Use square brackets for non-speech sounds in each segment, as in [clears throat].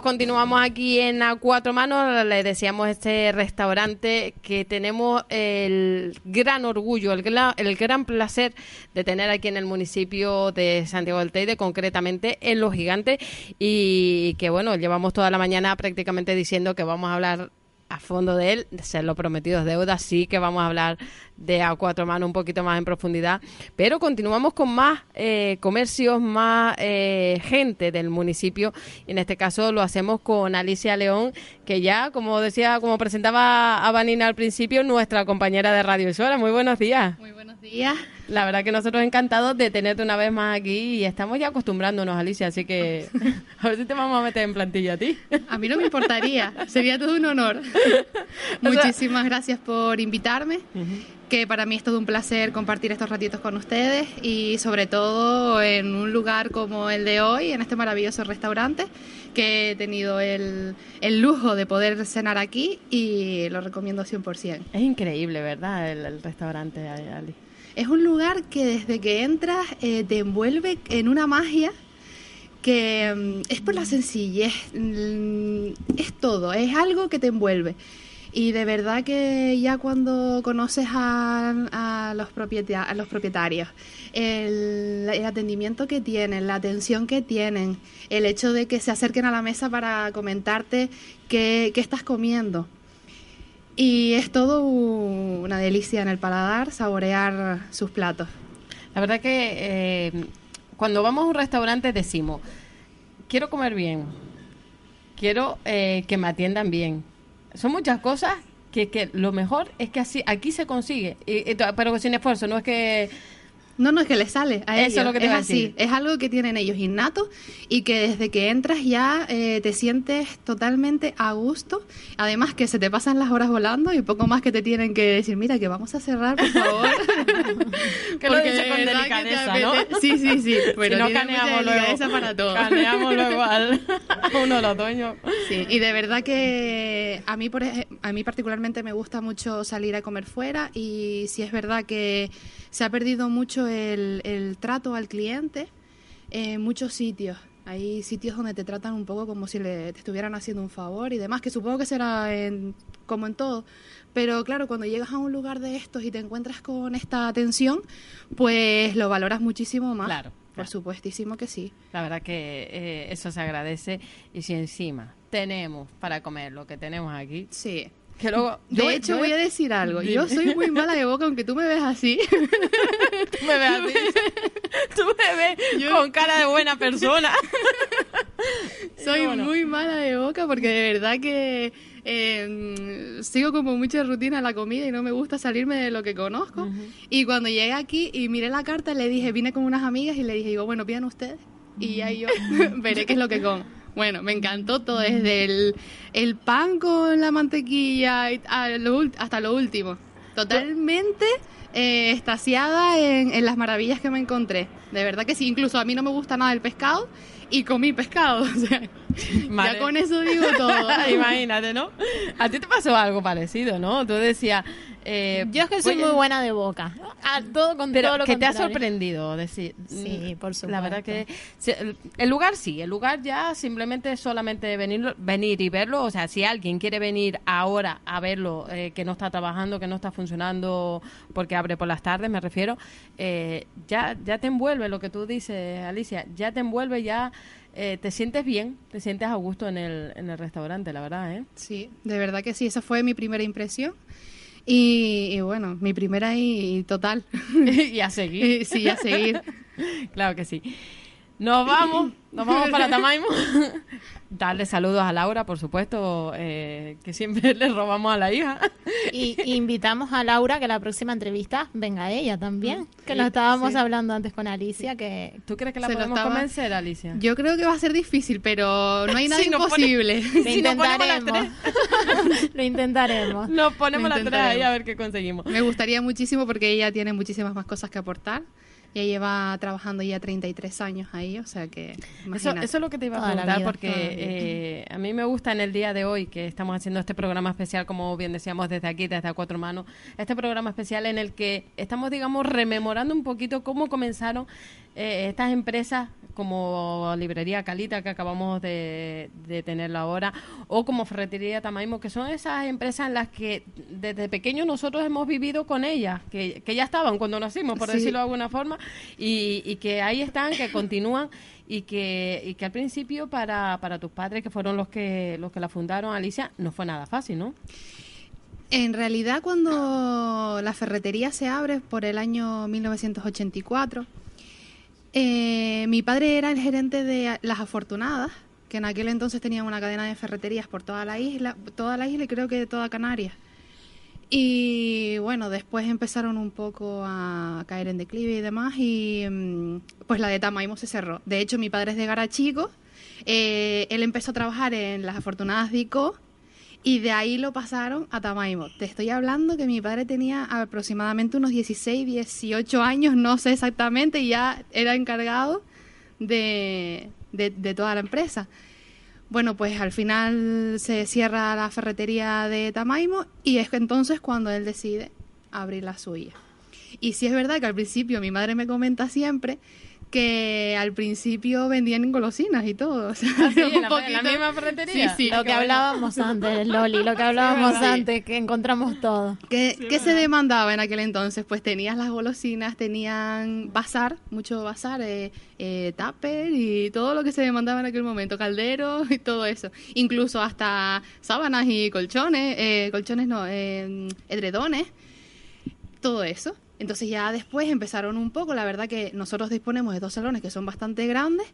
continuamos aquí en A Cuatro Manos. Le decíamos este restaurante que tenemos el gran orgullo, el gran, el gran placer de tener aquí en el municipio de Santiago del Teide, concretamente en Los Gigantes. Y que bueno, llevamos toda la mañana prácticamente diciendo que vamos a hablar a fondo de él, ser lo prometido es deuda, sí que vamos a hablar de a cuatro manos un poquito más en profundidad, pero continuamos con más eh, comercios, más eh, gente del municipio, en este caso lo hacemos con Alicia León, que ya, como decía, como presentaba a Vanina al principio, nuestra compañera de Radio Isora. Muy buenos días. Muy buenos días. La verdad que nosotros encantados de tenerte una vez más aquí y estamos ya acostumbrándonos, Alicia, así que [laughs] a ver si te vamos a meter en plantilla a ti. A mí no me importaría, sería todo un honor. [laughs] Muchísimas gracias por invitarme, que para mí es todo un placer compartir estos ratitos con ustedes y sobre todo en un lugar como el de hoy, en este maravilloso restaurante, que he tenido el, el lujo de poder cenar aquí y lo recomiendo 100%. Es increíble, ¿verdad? El, el restaurante, Ali. Es un lugar que desde que entras eh, te envuelve en una magia que mm, es por la sencillez, mm, es todo, es algo que te envuelve. Y de verdad que ya cuando conoces a, a los, propieta- a los propietarios, el, atendimiento que tienen, la atención que tienen, el hecho de que se acerquen a la mesa para comentarte qué estás comiendo. Y es todo una delicia en el paladar saborear sus platos. La verdad que eh, cuando vamos a un restaurante decimos, quiero comer bien, quiero eh, que me atiendan bien. Son muchas cosas que, que lo mejor es que así aquí se consigue, y- pero sin esfuerzo, no es que... No, no es que les sale a Eso ellos. es lo que te a así. decir. Es algo que tienen ellos innato y que desde que entras ya eh, te sientes totalmente a gusto. Además que se te pasan las horas volando y poco más que te tienen que decir, mira que vamos a cerrar, por favor. [laughs] Que lo dice con delicadeza, ¿no? Sí, sí, sí. [laughs] Pero si no, caneamos luego. para todo. Caneamos luego igual. [laughs] Uno los dueños. Sí, y de verdad que a mí, por, a mí particularmente me gusta mucho salir a comer fuera y sí es verdad que se ha perdido mucho el, el trato al cliente en muchos sitios. Hay sitios donde te tratan un poco como si le, te estuvieran haciendo un favor y demás, que supongo que será en- como en todo. Pero claro, cuando llegas a un lugar de estos y te encuentras con esta atención, pues lo valoras muchísimo más. Claro, Por supuestísimo que sí. La verdad que eh, eso se agradece y si encima tenemos para comer lo que tenemos aquí, Sí. Que luego... De yo- hecho, yo- voy a decir algo. Dime. Yo soy muy mala de boca, aunque tú me ves así. [laughs] [laughs] Tú me ves así. Tú me ves con cara de buena persona. [laughs] soy Bueno. muy mala de boca porque de verdad que eh, sigo como mucha rutina en la comida y no me gusta salirme de lo que conozco. Y cuando llegué aquí y miré la carta, le dije, vine con unas amigas y le dije, digo, bueno, pidan ustedes. Y ya yo veré qué es lo que como. Bueno, me encantó todo, desde el, el pan con la mantequilla hasta lo último. Totalmente eh, estasiada en, en las maravillas que me encontré. De verdad que sí, incluso a mí no me gusta nada el pescado y comí pescado. [laughs] O sea, Vale. ya con eso digo todo. [laughs] Imagínate, ¿no? A ti te pasó algo parecido, ¿no? Tú decías... eh, Yo es que soy oye, muy buena de boca. A todo con Pero todo lo que te ha sorprendido decir Sí, mm, por la verdad que supuesto. el lugar sí el lugar ya simplemente solamente venir venir y verlo o sea si alguien quiere venir ahora a verlo eh, que no está trabajando que no está funcionando porque abre por las tardes me refiero eh, ya ya te envuelve lo que tú dices Alicia ya te envuelve ya eh, te sientes bien te sientes a gusto en el en el restaurante la verdad eh Sí, de verdad que sí, esa fue mi primera impresión. Y, y bueno, mi primera y total. [laughs] y a seguir [laughs] Y sí, a seguir. [laughs] claro que sí. Nos vamos, nos vamos para [laughs] Tamaimo. [laughs] Darle saludos a Laura, por supuesto, eh, que siempre [laughs] le robamos a la hija. Y, y invitamos a Laura que la próxima entrevista venga ella también, que lo estábamos sí. hablando antes con Alicia, que ¿Tú crees que la podemos estaba- convencer, Alicia? Yo creo que va a ser difícil, pero no hay nada Sí, pone- imposible. Si las intentaremos. lo intentaremos. Nos ponemos las tres ahí a ver qué conseguimos. Me gustaría muchísimo porque ella tiene muchísimas más cosas que aportar. Ya lleva trabajando ya 33 años ahí, o sea que Eso, es lo que te iba a preguntar vida, porque eh, a mí me gusta en el día de hoy que estamos haciendo este programa especial, como bien decíamos desde aquí, desde a cuatro manos, este programa especial en el que estamos, digamos, rememorando un poquito cómo comenzaron eh, estas empresas como Librería Calita, que acabamos de, de tenerla ahora, o como Ferretería Tamaimo, que son esas empresas en las que desde pequeños nosotros hemos vivido con ellas, que, que ya estaban cuando nacimos, por Sí. decirlo de alguna forma, y, y que ahí están, que [coughs] continúan y que, y que al principio para, para tus padres, que fueron los que, los que la fundaron, Alicia, no fue nada fácil, ¿no? En realidad, cuando la ferretería se abre por el año 1984, eh, mi padre era el gerente de Las Afortunadas, que en aquel entonces tenían una cadena de ferreterías por toda la isla, toda la isla y creo que de toda Canarias. Y bueno, después empezaron un poco a caer en declive y demás, y mm, pues la de Tamaimo se cerró. De hecho, mi padre es de Garachico, eh, él empezó a trabajar en Las Afortunadas de ICO, y de ahí lo pasaron a Tamaimo. Te estoy hablando que mi padre tenía aproximadamente unos 16, 18 años, no sé exactamente, y ya era encargado de, de, toda la empresa. Bueno, pues al final se cierra la ferretería de Tamaimo y es entonces cuando él decide abrir la suya. Y sí es verdad que al principio mi madre me comenta siempre que al principio vendían golosinas y todo. [laughs] o sea, Ah, sí, en un la- en la poquito- misma ferretería. Sí, sí. lo que hablábamos antes, Loli, lo que [laughs] hablábamos antes, que encontramos todo. ¿Qué, qué se demandaba en aquel entonces? Pues tenías las golosinas, tenían bazar, mucho bazar, eh, eh, tupper y todo lo que se demandaba en aquel momento, calderos y todo eso. Incluso hasta sábanas y colchones, eh, colchones no, eh, edredones, todo eso. Entonces ya después empezaron un poco, la verdad que nosotros disponemos de dos salones que son bastante grandes.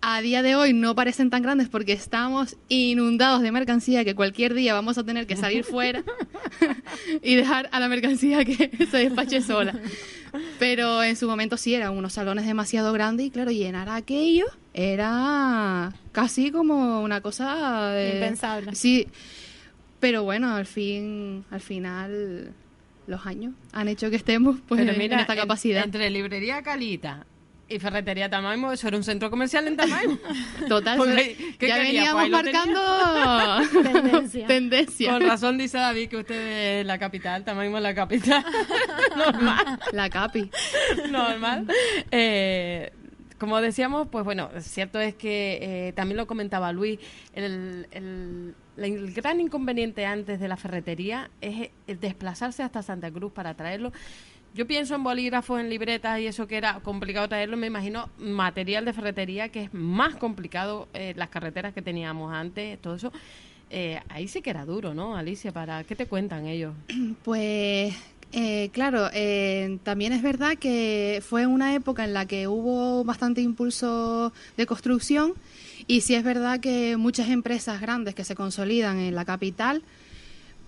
A día de hoy no parecen tan grandes porque estamos inundados de mercancía que cualquier día vamos a tener que salir fuera [laughs] [laughs] y dejar a la mercancía que [laughs] se despache sola. Pero en su momento sí eran unos salones demasiado grandes y claro, llenar aquello era casi como una cosa de- Impensable. Sí, pero bueno, al fin, al final los años han hecho que estemos pues Pero en- mira, en esta en- capacidad. entre Librería Calita y Ferretería Tamaimo, eso era un centro comercial en Tamaimo. [laughs] Total, Porque, ¿qué ya quería? veníamos Pues marcando [laughs] Tendencia. tendencia. Con razón dice David que usted es la capital, Tamaimo es la capital. [laughs] Normal. La capi. normal. Eh, como decíamos, pues bueno, cierto es que eh, también lo comentaba Luis, el, el- el gran inconveniente antes de la ferretería es el desplazarse hasta Santa Cruz para traerlo. Yo pienso en bolígrafos, en libretas y eso que era complicado traerlo, me imagino material de ferretería que es más complicado, eh, las carreteras que teníamos antes, todo eso. Eh, ahí sí que era duro, ¿no, Alicia? Para ¿Qué te cuentan ellos? [clears throat] Pues eh, claro, eh, también es verdad que fue una época en la que hubo bastante impulso de construcción y sí es verdad que muchas empresas grandes que se consolidan en la capital,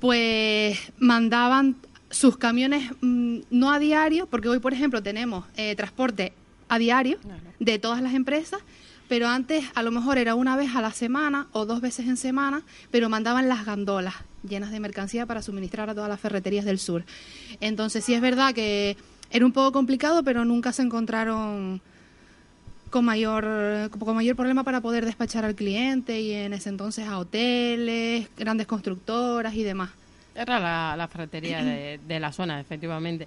pues mandaban sus camiones mm, no a diario, porque hoy por ejemplo tenemos eh, transporte a diario de todas las empresas, pero antes a lo mejor era una vez a la semana o dos veces en semana, pero mandaban las gandolas llenas de mercancía para suministrar a todas las ferreterías del sur. Entonces sí es verdad que era un poco complicado, pero nunca se encontraron con mayor con mayor problema para poder despachar al cliente y en ese entonces a hoteles, grandes constructoras y demás. Era la, la ferretería de, de la zona, efectivamente.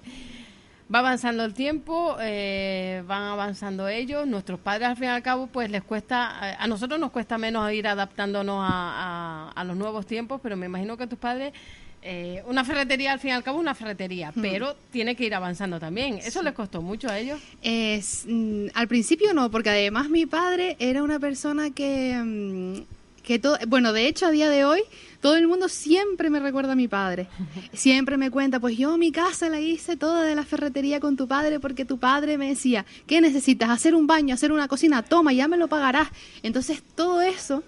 Va avanzando el tiempo, eh, van avanzando ellos. Nuestros padres, al fin y al cabo, pues les cuesta, a nosotros nos cuesta menos ir adaptándonos a, a- a los nuevos tiempos, pero me imagino que tus padres, eh, una ferretería, al fin y al cabo, una ferretería, pero tiene que ir avanzando también. ¿Eso les costó mucho a ellos? Es, mm, al principio no, porque además mi padre era una persona que, mm, que todo, bueno, de hecho a día de hoy todo el mundo siempre me recuerda a mi padre. Siempre me cuenta, pues yo mi casa la hice toda de la ferretería con tu padre porque tu padre me decía, ¿qué necesitas? Hacer un baño, hacer una cocina, toma, ya me lo pagarás. Entonces todo eso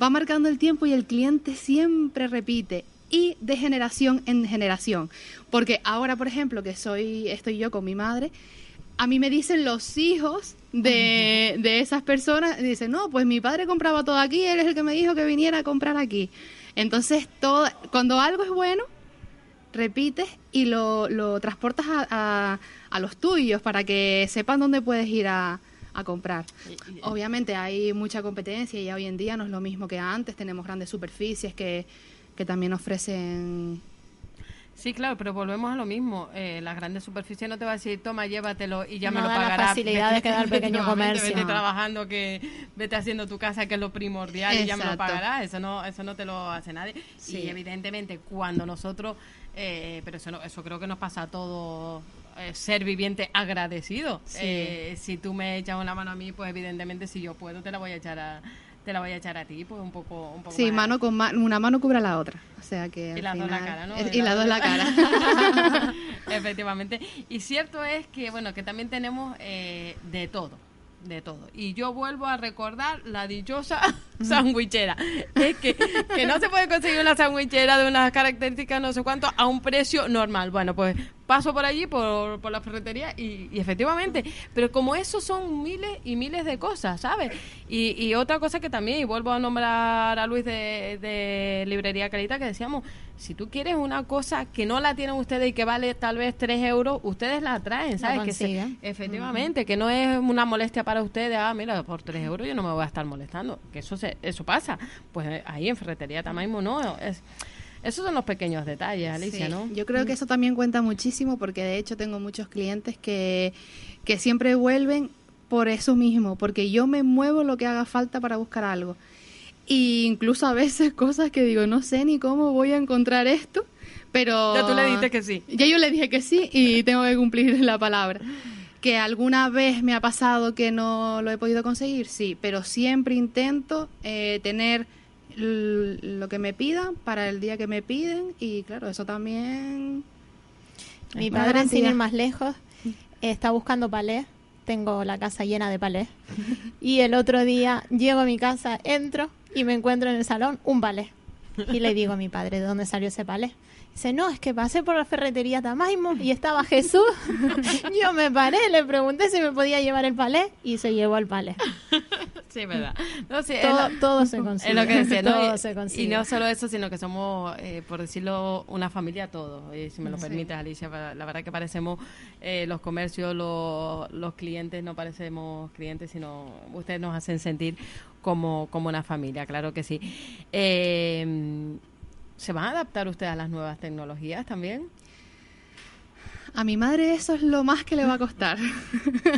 va marcando el tiempo y el cliente siempre repite y de generación en generación. Porque ahora, por ejemplo, que soy estoy yo con mi madre, a mí me dicen los hijos de, de esas personas, dicen, no, pues mi padre compraba todo aquí, él es el que me dijo que viniera a comprar aquí. Entonces, todo, cuando algo es bueno, repites y lo, lo transportas a, a, a los tuyos para que sepan dónde puedes ir a, a comprar. Obviamente hay mucha competencia y hoy en día no es lo mismo que antes, tenemos grandes superficies que, que también ofrecen Sí, claro, pero volvemos a lo mismo. Eh, las grandes superficies no te va a decir, toma, llévatelo y ya No me lo da la pagarás. facilidad de quedar [laughs] pequeño comercio. Vete trabajando, que vete haciendo tu casa, que es lo primordial, y ya me lo pagarás. Eso no, eso no te lo hace nadie. Sí. Y evidentemente, cuando nosotros, eh, pero eso, no, eso creo que nos pasa a todos. eh, ser viviente agradecido. Sí. Eh, si tú me echas una mano a mí, pues evidentemente si yo puedo te la voy a echar a te la voy a echar a ti, pues un poco, un poco Sí, más. mano con ma- una mano cubre a la otra. O sea que Y las dos la final- cara, ¿no? Y las dos la cara. [laughs] Efectivamente. Y cierto es que, bueno, que también tenemos eh, de todo, de todo. Y yo vuelvo a recordar la dichosa [laughs] sandwichera. Es que, que no se puede conseguir una sandwichera de unas características no sé cuánto a un precio normal. Bueno, pues paso por allí, por, por la ferretería y, y efectivamente, pero como eso son miles y miles de cosas, ¿sabes? Y, y otra cosa que también, y vuelvo a nombrar a Luis de, de Librería Carita, que decíamos, si tú quieres una cosa que no la tienen ustedes y que vale tal vez 3 euros, ustedes la traen, La ¿sabes? que se- efectivamente, que no es una molestia para ustedes, ah, mira, por 3 euros yo no me voy a estar molestando, que eso se, eso pasa. Pues eh, ahí en Ferretería Tamaimo no, es, esos son los pequeños detalles, Alicia, Sí, ¿no? Yo creo que eso también cuenta muchísimo porque de hecho tengo muchos clientes que, que siempre vuelven por eso mismo, porque yo me muevo lo que haga falta para buscar algo. Y incluso a veces [laughs] cosas que digo, no sé ni cómo voy a encontrar esto, pero... Ya tú le dijiste que sí. Ya yo le dije que sí y [laughs] tengo que cumplir [laughs] la palabra. Que alguna vez me ha pasado que no lo he podido conseguir, sí, pero siempre intento eh, tener lo que me pidan para el día que me piden y claro, eso también... Mi padre, sin garantía. ir más lejos, [laughs] está buscando palés. Tengo la casa llena de palés. [laughs] Y el otro día llego a mi casa, entro y me encuentro en el salón un palé. Y le digo a mi padre, ¿de dónde salió ese palé? Dice, no, es que pasé por la ferretería Tamaimo y estaba Jesús. [laughs] Yo me paré, le pregunté si me podía llevar el palé y se llevó el palé. [laughs] Sí, verdad. No, sí, Todo, lo- todo se consigue. [laughs] Es lo que decía, ¿no? Todo se consigue. Y no solo eso, sino que somos, eh, por decirlo, una familia todos. Y si me lo permites, Alicia, la verdad que parecemos eh, los comercios, los, los clientes, no parecemos clientes, sino ustedes nos hacen sentir como, como una familia, claro que sí. Eh, ¿Se van a adaptar ustedes a las nuevas tecnologías también? A mi madre eso es lo más que le va a costar,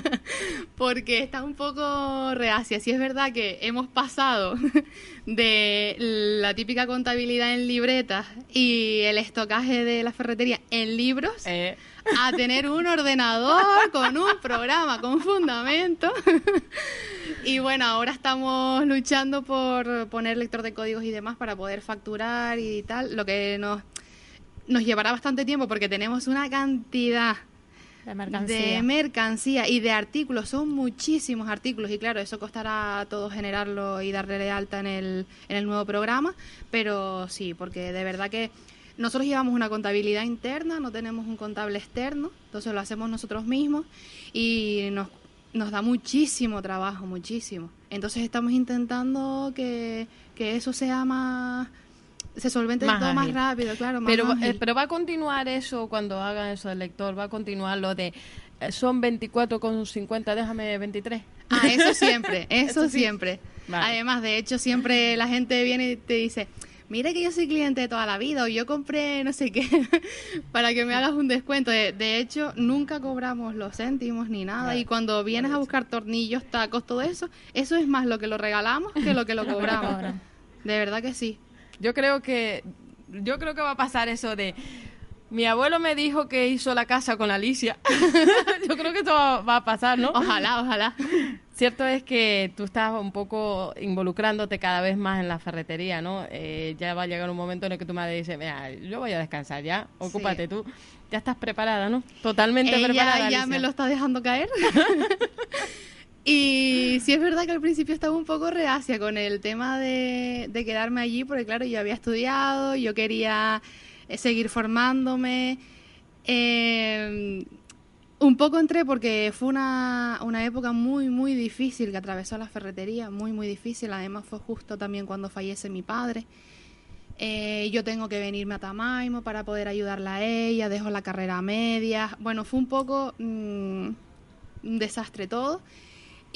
[laughs] porque está un poco reacia. Si es verdad que hemos pasado de la típica contabilidad en libretas y el estocaje de la ferretería en libros Eh, a tener un ordenador con un programa con fundamento. [laughs] y bueno, ahora estamos luchando por poner lector de códigos y demás para poder facturar y tal, lo que nos, nos llevará bastante tiempo porque tenemos una cantidad De mercancía. de mercancía y de artículos, son muchísimos artículos y claro, eso costará a todos generarlo y darle de alta en el, en el nuevo programa, pero sí, porque de verdad que nosotros llevamos una contabilidad interna, no tenemos un contable externo, entonces lo hacemos nosotros mismos y nos, nos da muchísimo trabajo, muchísimo. Entonces estamos intentando que, que eso sea más... Se solvente Más todo más rápido, claro. Más pero, ágil. eh, pero va a continuar eso cuando hagan eso del lector, va a continuar lo de eh, son 24 con 50, déjame 23. Ah, eso siempre, [laughs] eso, Eso sí. siempre. Vale. Además, de hecho, siempre la gente viene y te dice, mire que yo soy cliente de toda la vida o yo compré no sé qué [laughs] para que me hagas un descuento. De, de hecho, nunca cobramos los céntimos ni nada Vale. y cuando vienes a buscar tornillos, tacos, todo eso, eso es más lo que lo regalamos que lo que lo [laughs] cobramos. De verdad que sí. Yo creo que yo creo que va a pasar eso de mi abuelo me dijo que hizo la casa con Alicia. [laughs] yo creo que esto va, a pasar, ¿no? Ojalá, ojalá. Cierto es que tú estás un poco involucrándote cada vez más en la ferretería, ¿no? Eh, ya va a llegar un momento en el que tu madre dice, mira, yo voy a descansar ya, ocúpate tú. Ya estás preparada, ¿no? Totalmente Ella preparada. ya Alicia. me lo está dejando caer. [laughs] y sí es verdad que al principio estaba un poco reacia con el tema de, quedarme allí, porque claro, yo había estudiado, yo quería eh, seguir formándome. Eh, un poco entré porque fue una, una época muy, muy difícil que atravesó la ferretería, muy, muy difícil. Además fue justo también cuando fallece mi padre. Eh, yo tengo que venirme a Tamaimo para poder ayudarla a ella, dejo la carrera a medias. Bueno, fue un poco mm, un desastre todo.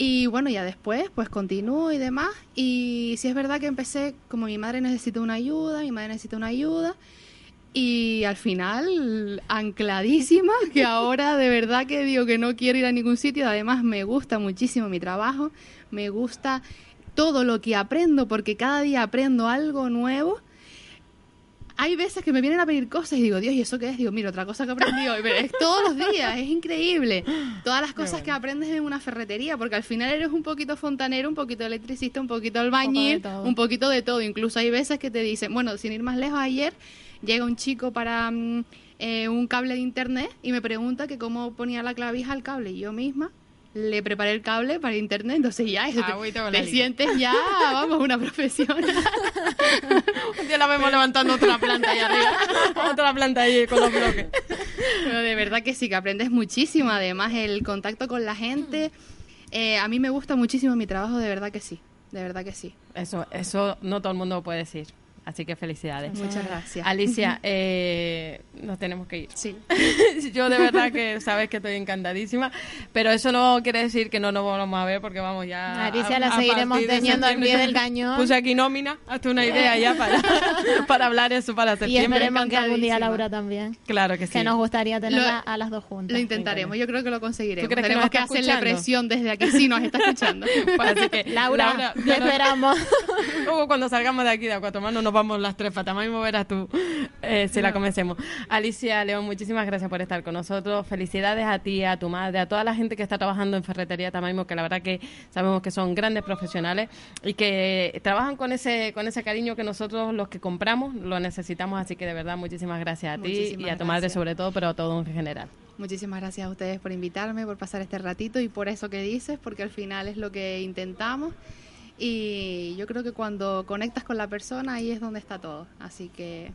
Y bueno, ya después pues continúo y demás. Y sí es verdad que empecé, como mi madre necesita una ayuda, mi madre necesita una ayuda. Y al final, ancladísima, [laughs] que ahora de verdad que digo que no quiero ir a ningún sitio. Además, me gusta muchísimo mi trabajo, me gusta todo lo que aprendo, porque cada día aprendo algo nuevo. Hay veces que me vienen a pedir cosas y digo, Dios, ¿y eso qué es? Digo, mira, otra cosa que aprendí hoy. Pero es todos los días, es increíble. Todas las cosas que aprendes en una ferretería, porque al final eres un poquito fontanero, un poquito electricista, un poquito albañil, todo. un poquito de todo. Incluso hay veces que te dicen, bueno, sin ir más lejos, ayer llega un chico para mm, eh, un cable de internet y me pregunta que cómo ponía la clavija al cable. Y yo misma le preparé el cable para internet, entonces ya eso, te- sientes ya, [laughs] vamos, una profesional. Un día la vemos levantando otra planta ahí arriba. [laughs] otra planta ahí con los bloques. Pero de verdad que sí, que aprendes muchísimo. Además, el contacto con la gente. eh, a mí me gusta muchísimo mi trabajo, de verdad que sí. De verdad que sí. Eso, eso no todo el mundo lo puede decir. Así que felicidades. Muchas gracias. Alicia, eh, nos tenemos que ir. Sí. [laughs] Yo de verdad que sabes que estoy encantadísima, pero eso no quiere decir que no nos vamos a ver porque vamos ya. Alicia, a- la a seguiremos teniendo al pie del cañón. Puse aquí nómina, hazte una idea ya para, [laughs] para hablar eso para Y septiembre. esperemos que algún día. Laura también. Claro que sí. Que nos gustaría tenerla Lo- a las dos juntas. Lo intentaremos, yo creo que lo conseguiremos. ¿Tú crees que Tenemos que, está hacerle escuchando? presión desde aquí. Sí, nos está escuchando. [laughs] Así que, Laura, te ya no- esperamos. Luego cuando salgamos de aquí de a cuatro manos nos vamos las tres patas. Mismo verás tú eh, si la comencemos. Alicia León, muchísimas gracias por estar con nosotros. Felicidades a ti, a tu madre, a toda la gente que está trabajando en Ferretería Tamaimo, que la verdad que sabemos que son grandes profesionales y que trabajan con ese con ese cariño que nosotros los que compramos lo necesitamos. Así que de verdad muchísimas gracias a ti y a tu madre gracias. sobre todo, pero a todo en general. Muchísimas gracias a ustedes por invitarme, por pasar este ratito y por eso que dices, porque al final es lo que intentamos. Y yo creo que cuando conectas con la persona, ahí es donde está todo. Así que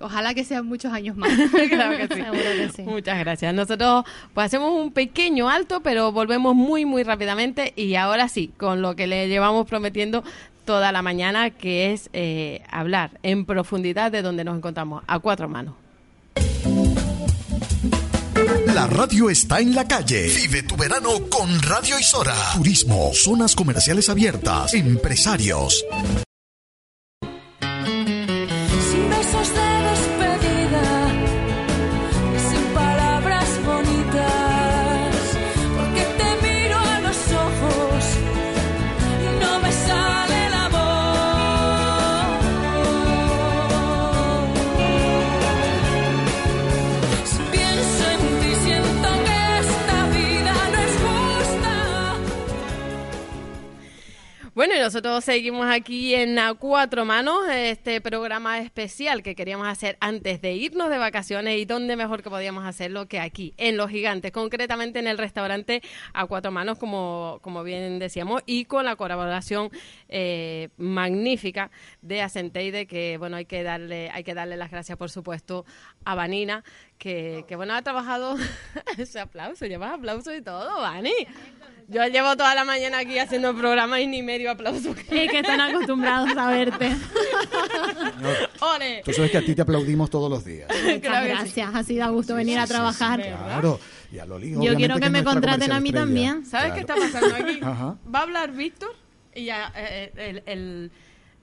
ojalá que sean muchos años más. [laughs] claro que sí. Seguro que sí. Muchas gracias. Nosotros pues hacemos un pequeño alto, pero volvemos muy, muy rápidamente. Y ahora sí, con lo que le llevamos prometiendo toda la mañana, que es eh, hablar en profundidad de donde nos encontramos, a cuatro manos. La radio está en la calle. Vive tu verano con Radio Isora. Turismo, zonas comerciales abiertas, empresarios. Bueno, y nosotros seguimos aquí en A Cuatro Manos, este programa especial que queríamos hacer antes de irnos de vacaciones y dónde mejor que podíamos hacerlo que aquí, en Los Gigantes, concretamente en el restaurante A Cuatro Manos, como, como bien decíamos, y con la colaboración eh, magnífica de Acenteide, que bueno, hay que darle, hay que darle las gracias, por supuesto, a Vanina, que, que bueno, ha trabajado [laughs] ese aplauso, llevas aplauso y todo, Vani. Yo llevo toda la mañana aquí haciendo el programa y ni medio aplauso. Es que están acostumbrados a verte. ¡Ole! Tú sabes que a ti te aplaudimos todos los días. Claro que sí. gracias. Así da gusto venir a trabajar. Claro. Y a Loli, Yo quiero que me contraten a mí estrella. también. ¿Sabes qué está pasando aquí? Ajá. Va a hablar Víctor y ya eh, eh, el, el,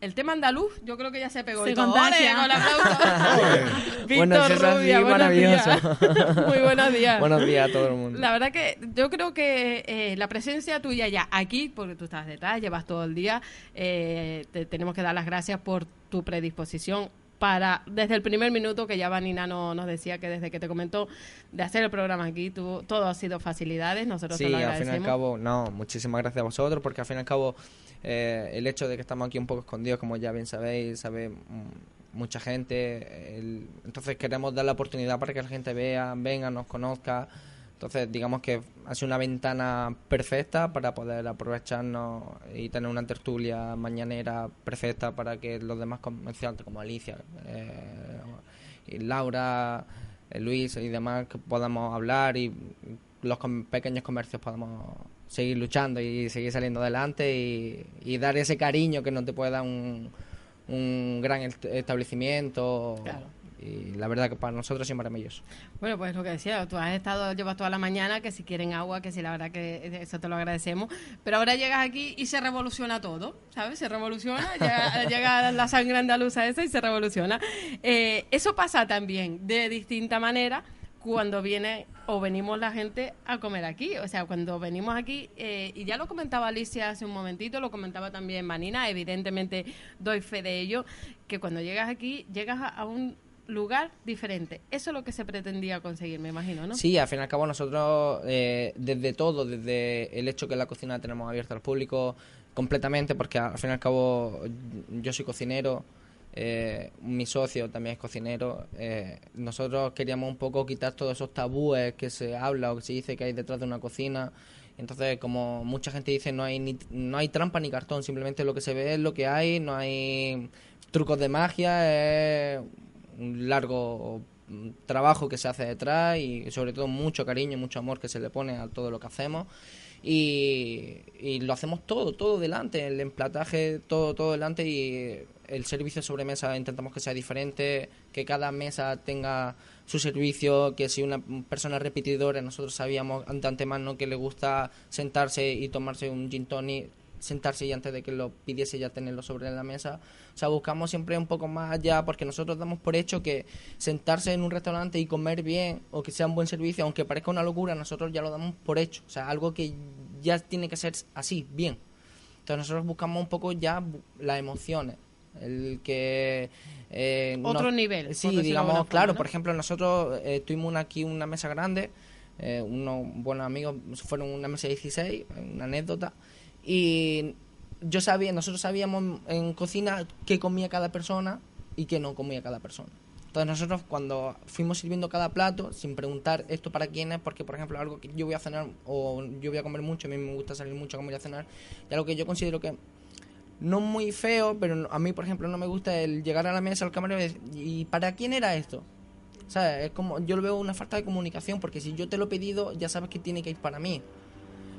el tema andaluz, yo creo que ya se pegó. Se y todo. contagia. ¡Ole! Con el [laughs] aplauso. [laughs] Víctor Bueno, eso es así, Rubia, buenos días. [laughs] Muy buenos días. Buenos días a todo el mundo. La verdad que yo creo que eh, la presencia tuya ya aquí, porque tú estás detrás, llevas todo el día, eh, te tenemos que dar las gracias por tu predisposición para desde el primer minuto que ya Vanina no, nos decía que desde que te comentó de hacer el programa aquí, tú, todo ha sido facilidades, nosotros te Sí, al fin y al cabo, no, muchísimas gracias a vosotros, porque al fin y al cabo, eh, el hecho de que estamos aquí un poco escondidos, como ya bien sabéis, sabe mm, mucha gente, el- entonces queremos dar la oportunidad para que la gente vea, venga, nos conozca. Entonces, digamos que ha sido una ventana perfecta para poder aprovecharnos y tener una tertulia mañanera perfecta para que los demás comerciantes, como Alicia, eh, y Laura, eh, Luis y demás, que podamos hablar y los com- pequeños comercios podamos seguir luchando y seguir saliendo adelante y, y dar ese cariño que no te puede dar un, un gran est- establecimiento. Claro. Y la verdad que para nosotros es maravilloso. Bueno, pues lo que decía, tú has estado, llevas toda la mañana, que si quieren agua, que si la verdad que eso te lo agradecemos, pero ahora llegas aquí y se revoluciona todo, ¿sabes? Se revoluciona, llega, [laughs] llega la sangre andaluza esa y se revoluciona. Eh, eso pasa también de distinta manera cuando viene o venimos la gente a comer aquí. O sea, cuando venimos aquí, eh, y ya lo comentaba Alicia hace un momentito, lo comentaba también Manina, evidentemente doy fe de ello, que cuando llegas aquí, llegas a, a un lugar diferente. Eso es lo que se pretendía conseguir, me imagino, ¿no? Sí, al fin y al cabo nosotros, eh, desde todo, desde el hecho que la cocina la tenemos abierta al público completamente, porque al fin y al cabo yo soy cocinero, eh, mi socio también es cocinero, eh, nosotros queríamos un poco quitar todos esos tabúes que se habla o que se dice que hay detrás de una cocina. Entonces, como mucha gente dice, no hay ni, no hay trampa ni cartón, simplemente lo que se ve es lo que hay, no hay trucos de magia, es un largo trabajo que se hace detrás y sobre todo mucho cariño, mucho amor que se le pone a todo lo que hacemos. Y, lo hacemos todo, todo delante, el emplataje, todo, todo delante y el servicio de sobremesa intentamos que sea diferente, que cada mesa tenga su servicio, que si una persona repetidora, nosotros sabíamos de antemano que le gusta sentarse y tomarse un gin tonic sentarse y antes de que lo pidiese ya tenerlo sobre la mesa. O sea, buscamos siempre un poco más allá porque nosotros damos por hecho que sentarse en un restaurante y comer bien o que sea un buen servicio, aunque parezca una locura, nosotros ya lo damos por hecho. O sea, algo que ya tiene que ser así, bien. Entonces nosotros buscamos un poco ya las emociones. El que... eh, Otro no- nivel, Sí, digamos, forma, claro, ¿no? por ejemplo, nosotros eh, tuvimos una- aquí una mesa grande, eh, unos buenos amigos, fueron una mesa de 16, una anécdota, y yo sabía, nosotros sabíamos en cocina qué comía cada persona y qué no comía cada persona. Entonces nosotros cuando fuimos sirviendo cada plato, sin preguntar esto para quién es, porque por ejemplo algo que yo voy a cenar o yo voy a comer mucho, a mí me gusta salir mucho a comer y a cenar, y algo que yo considero que no muy feo, pero a mí, por ejemplo, no me gusta el llegar a la mesa al camarero y decir, ¿y para quién era esto? ¿Sabes? Es como, yo lo veo una falta de comunicación, porque si yo te lo he pedido, ya sabes que tiene que ir para mí.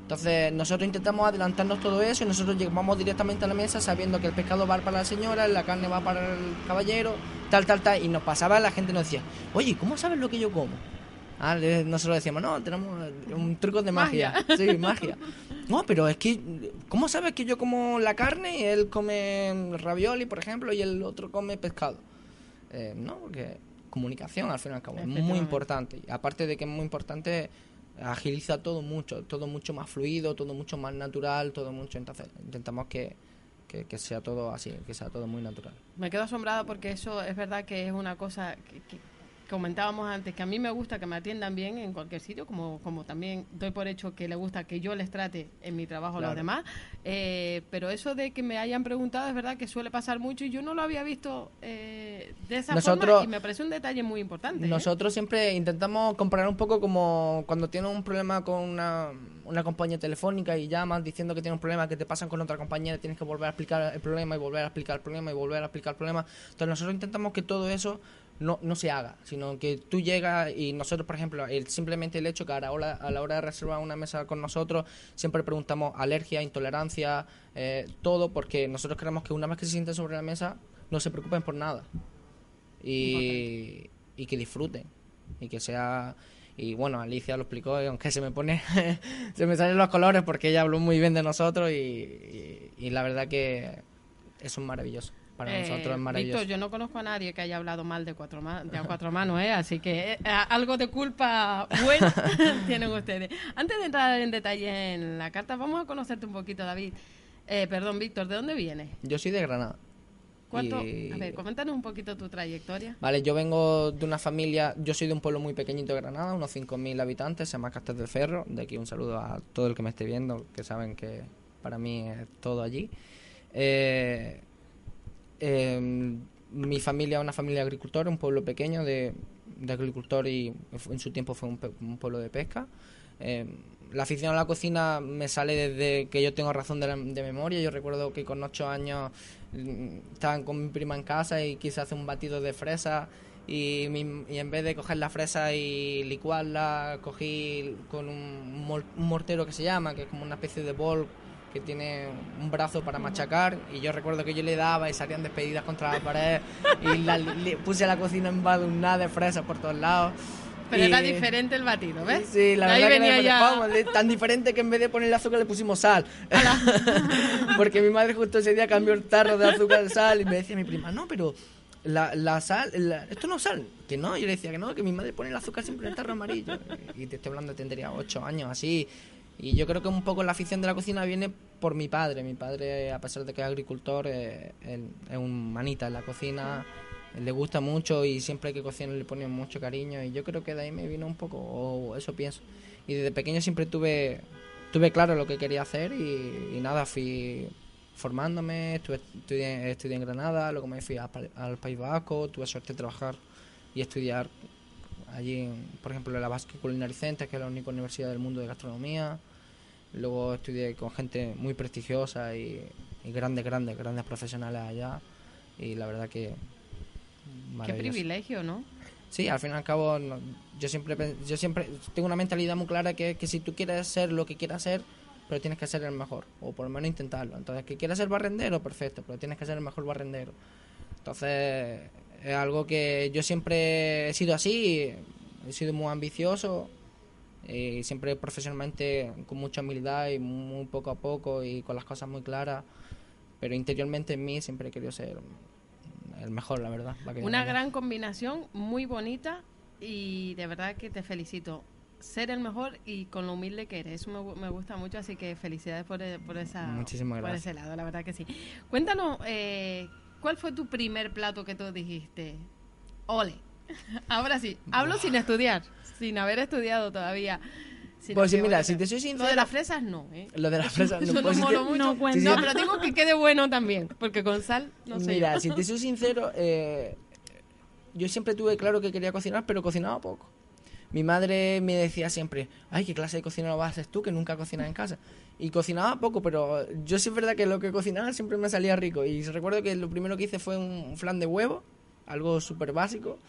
Entonces, nosotros intentamos adelantarnos todo eso y nosotros llegamos directamente a la mesa sabiendo que el pescado va para la señora, la carne va para el caballero, tal, tal, tal. Y nos pasaba, la gente nos decía, oye, ¿cómo sabes lo que yo como? Ah, nosotros decíamos, no, tenemos un truco de magia. Sí, magia. No, pero es que, ¿cómo sabes que yo como la carne y él come ravioli, por ejemplo, y el otro come pescado? Eh, no, porque comunicación al fin y al cabo es muy importante. Aparte de que es muy importante, agiliza todo mucho, todo mucho más fluido, todo mucho más natural, todo mucho. Entonces, intentamos que, que, que sea todo así, que sea todo muy natural. Me quedo asombrada porque eso es verdad que es una cosa que, que comentábamos antes, que a mí me gusta que me atiendan bien en cualquier sitio, como, como también doy por hecho que le gusta que yo les trate en mi trabajo a los Claro. demás. Eh, pero eso de que me hayan preguntado es verdad que suele pasar mucho y yo no lo había visto eh, de esa Nosotros- forma y me parece un detalle muy importante. ¿eh? Nosotros siempre intentamos comparar un poco como cuando tienes un problema con una, una compañía telefónica y llamas diciendo que tienes un problema que te pasan con otra compañía, tienes que volver a explicar el problema y volver a explicar el problema y volver a explicar el problema. Entonces nosotros intentamos que todo eso no, no se haga, sino que tú llegas y nosotros, por ejemplo, el, simplemente el hecho que a la, hora, a la hora de reservar una mesa con nosotros, siempre preguntamos alergia, intolerancia, eh, todo, porque nosotros queremos que una vez que se sienten sobre la mesa, no se preocupen por nada. Y, y que disfruten y que sea y bueno Alicia lo explicó y aunque se me pone [laughs] se me salen los colores porque ella habló muy bien de nosotros y, y- y la verdad que eso es maravilloso para Eh, nosotros es maravilloso Víctor, yo no conozco a nadie que haya hablado mal de cuatro, de cuatro manos, ¿eh? así que eh, algo de culpa buena [laughs] [laughs] tienen ustedes. Antes de entrar en detalle en la carta, vamos a conocerte un poquito, David. Eh, perdón, Víctor, ¿de dónde vienes? yo soy de Granada ¿Cuánto? Y- A ver, coméntanos un poquito tu trayectoria. Vale, yo vengo de una familia, yo soy de un pueblo muy pequeñito de Granada, unos 5.000 habitantes, se llama Castel del Ferro. De aquí un saludo a todo el que me esté viendo, que saben que para mí es todo allí. Eh, eh, mi familia es una familia de agricultores, un pueblo pequeño de, de agricultor y en su tiempo fue un, un pueblo de pesca. Eh, la afición a la cocina me sale desde que yo tengo razón de, la- de memoria. Yo recuerdo que con ocho años mm, estaban con mi prima en casa y quise hacer un batido de fresa y, en vez de coger la fresa y licuarla, cogí con un, un mortero que se llama, que es como una especie de bol que tiene un brazo para machacar y yo recuerdo que yo le daba y salían despedidas contra la pared y la- le puse la cocina embadurnada de fresas por todos lados. Pero Y- era diferente el batido, ¿ves? Sí, la Ahí verdad que venía era ya. vamos, tan diferente que en vez de ponerle azúcar le pusimos sal. [laughs] Porque mi madre justo ese día cambió el tarro de azúcar al sal y me decía mi prima, no, pero la, la sal, la- esto no es sal. Que no, yo le decía que no, que mi madre pone el azúcar siempre en el tarro amarillo. Y te estoy hablando, tendría ocho años así. Y yo creo que un poco la afición de la cocina viene por mi padre. Mi padre, a pesar de que es agricultor, eh, es un manita en la cocina. Le gusta mucho y siempre que cocina le pone mucho cariño. Y yo creo que de ahí me vino un poco, o eso pienso. Y desde pequeño siempre tuve, tuve claro lo que quería hacer y, nada, fui formándome, estuve, estudié, estudié en Granada, luego me fui al País Vasco, tuve suerte de trabajar y estudiar allí, en, por ejemplo, en la Basque Culinary Center, que es la única universidad del mundo de gastronomía. Luego estudié con gente muy prestigiosa y, y grandes, grandes, grandes profesionales allá. Y la verdad que... Qué privilegio, ¿no? Sí, al fin y al cabo, no- yo siempre yo siempre tengo una mentalidad muy clara que, que si tú quieres ser lo que quieras ser, pero tienes que ser el mejor, o por lo menos intentarlo. Entonces, que quieras ser barrendero, perfecto, pero tienes que ser el mejor barrendero. Entonces, es algo que yo siempre he sido así, he sido muy ambicioso, y siempre profesionalmente con mucha humildad y muy poco a poco y con las cosas muy claras, pero interiormente en mí siempre he querido ser el mejor, la verdad. la que Una gran combinación, muy bonita y de verdad que te felicito. Ser el mejor y con lo humilde que eres. Eso me, me gusta mucho, así que felicidades por, por, esa, Muchísimas por gracias. ese lado, la verdad que sí. Cuéntanos, eh, ¿cuál fue tu primer plato que tú dijiste? Ole. [laughs] Ahora sí, hablo sin estudiar, sin haber estudiado todavía. Pues sí, mira, si te soy Lo de sincero- las fresas no, ¿eh? Lo de las [laughs] fresas Eso no, no pues, si te- molo mucho. no pero tengo que quede bueno también, porque con sal, no sé. Mira, yo. si te soy sincero, [laughs] eh, yo siempre tuve claro que quería cocinar, pero cocinaba poco. Mi madre me decía siempre, ay, ¿qué clase de cocinero vas a ser tú que nunca cocinas en casa? Y cocinaba poco, pero yo sí es verdad que lo que cocinaba siempre me salía rico. Y recuerdo que lo primero que hice fue un flan de huevo, algo súper básico,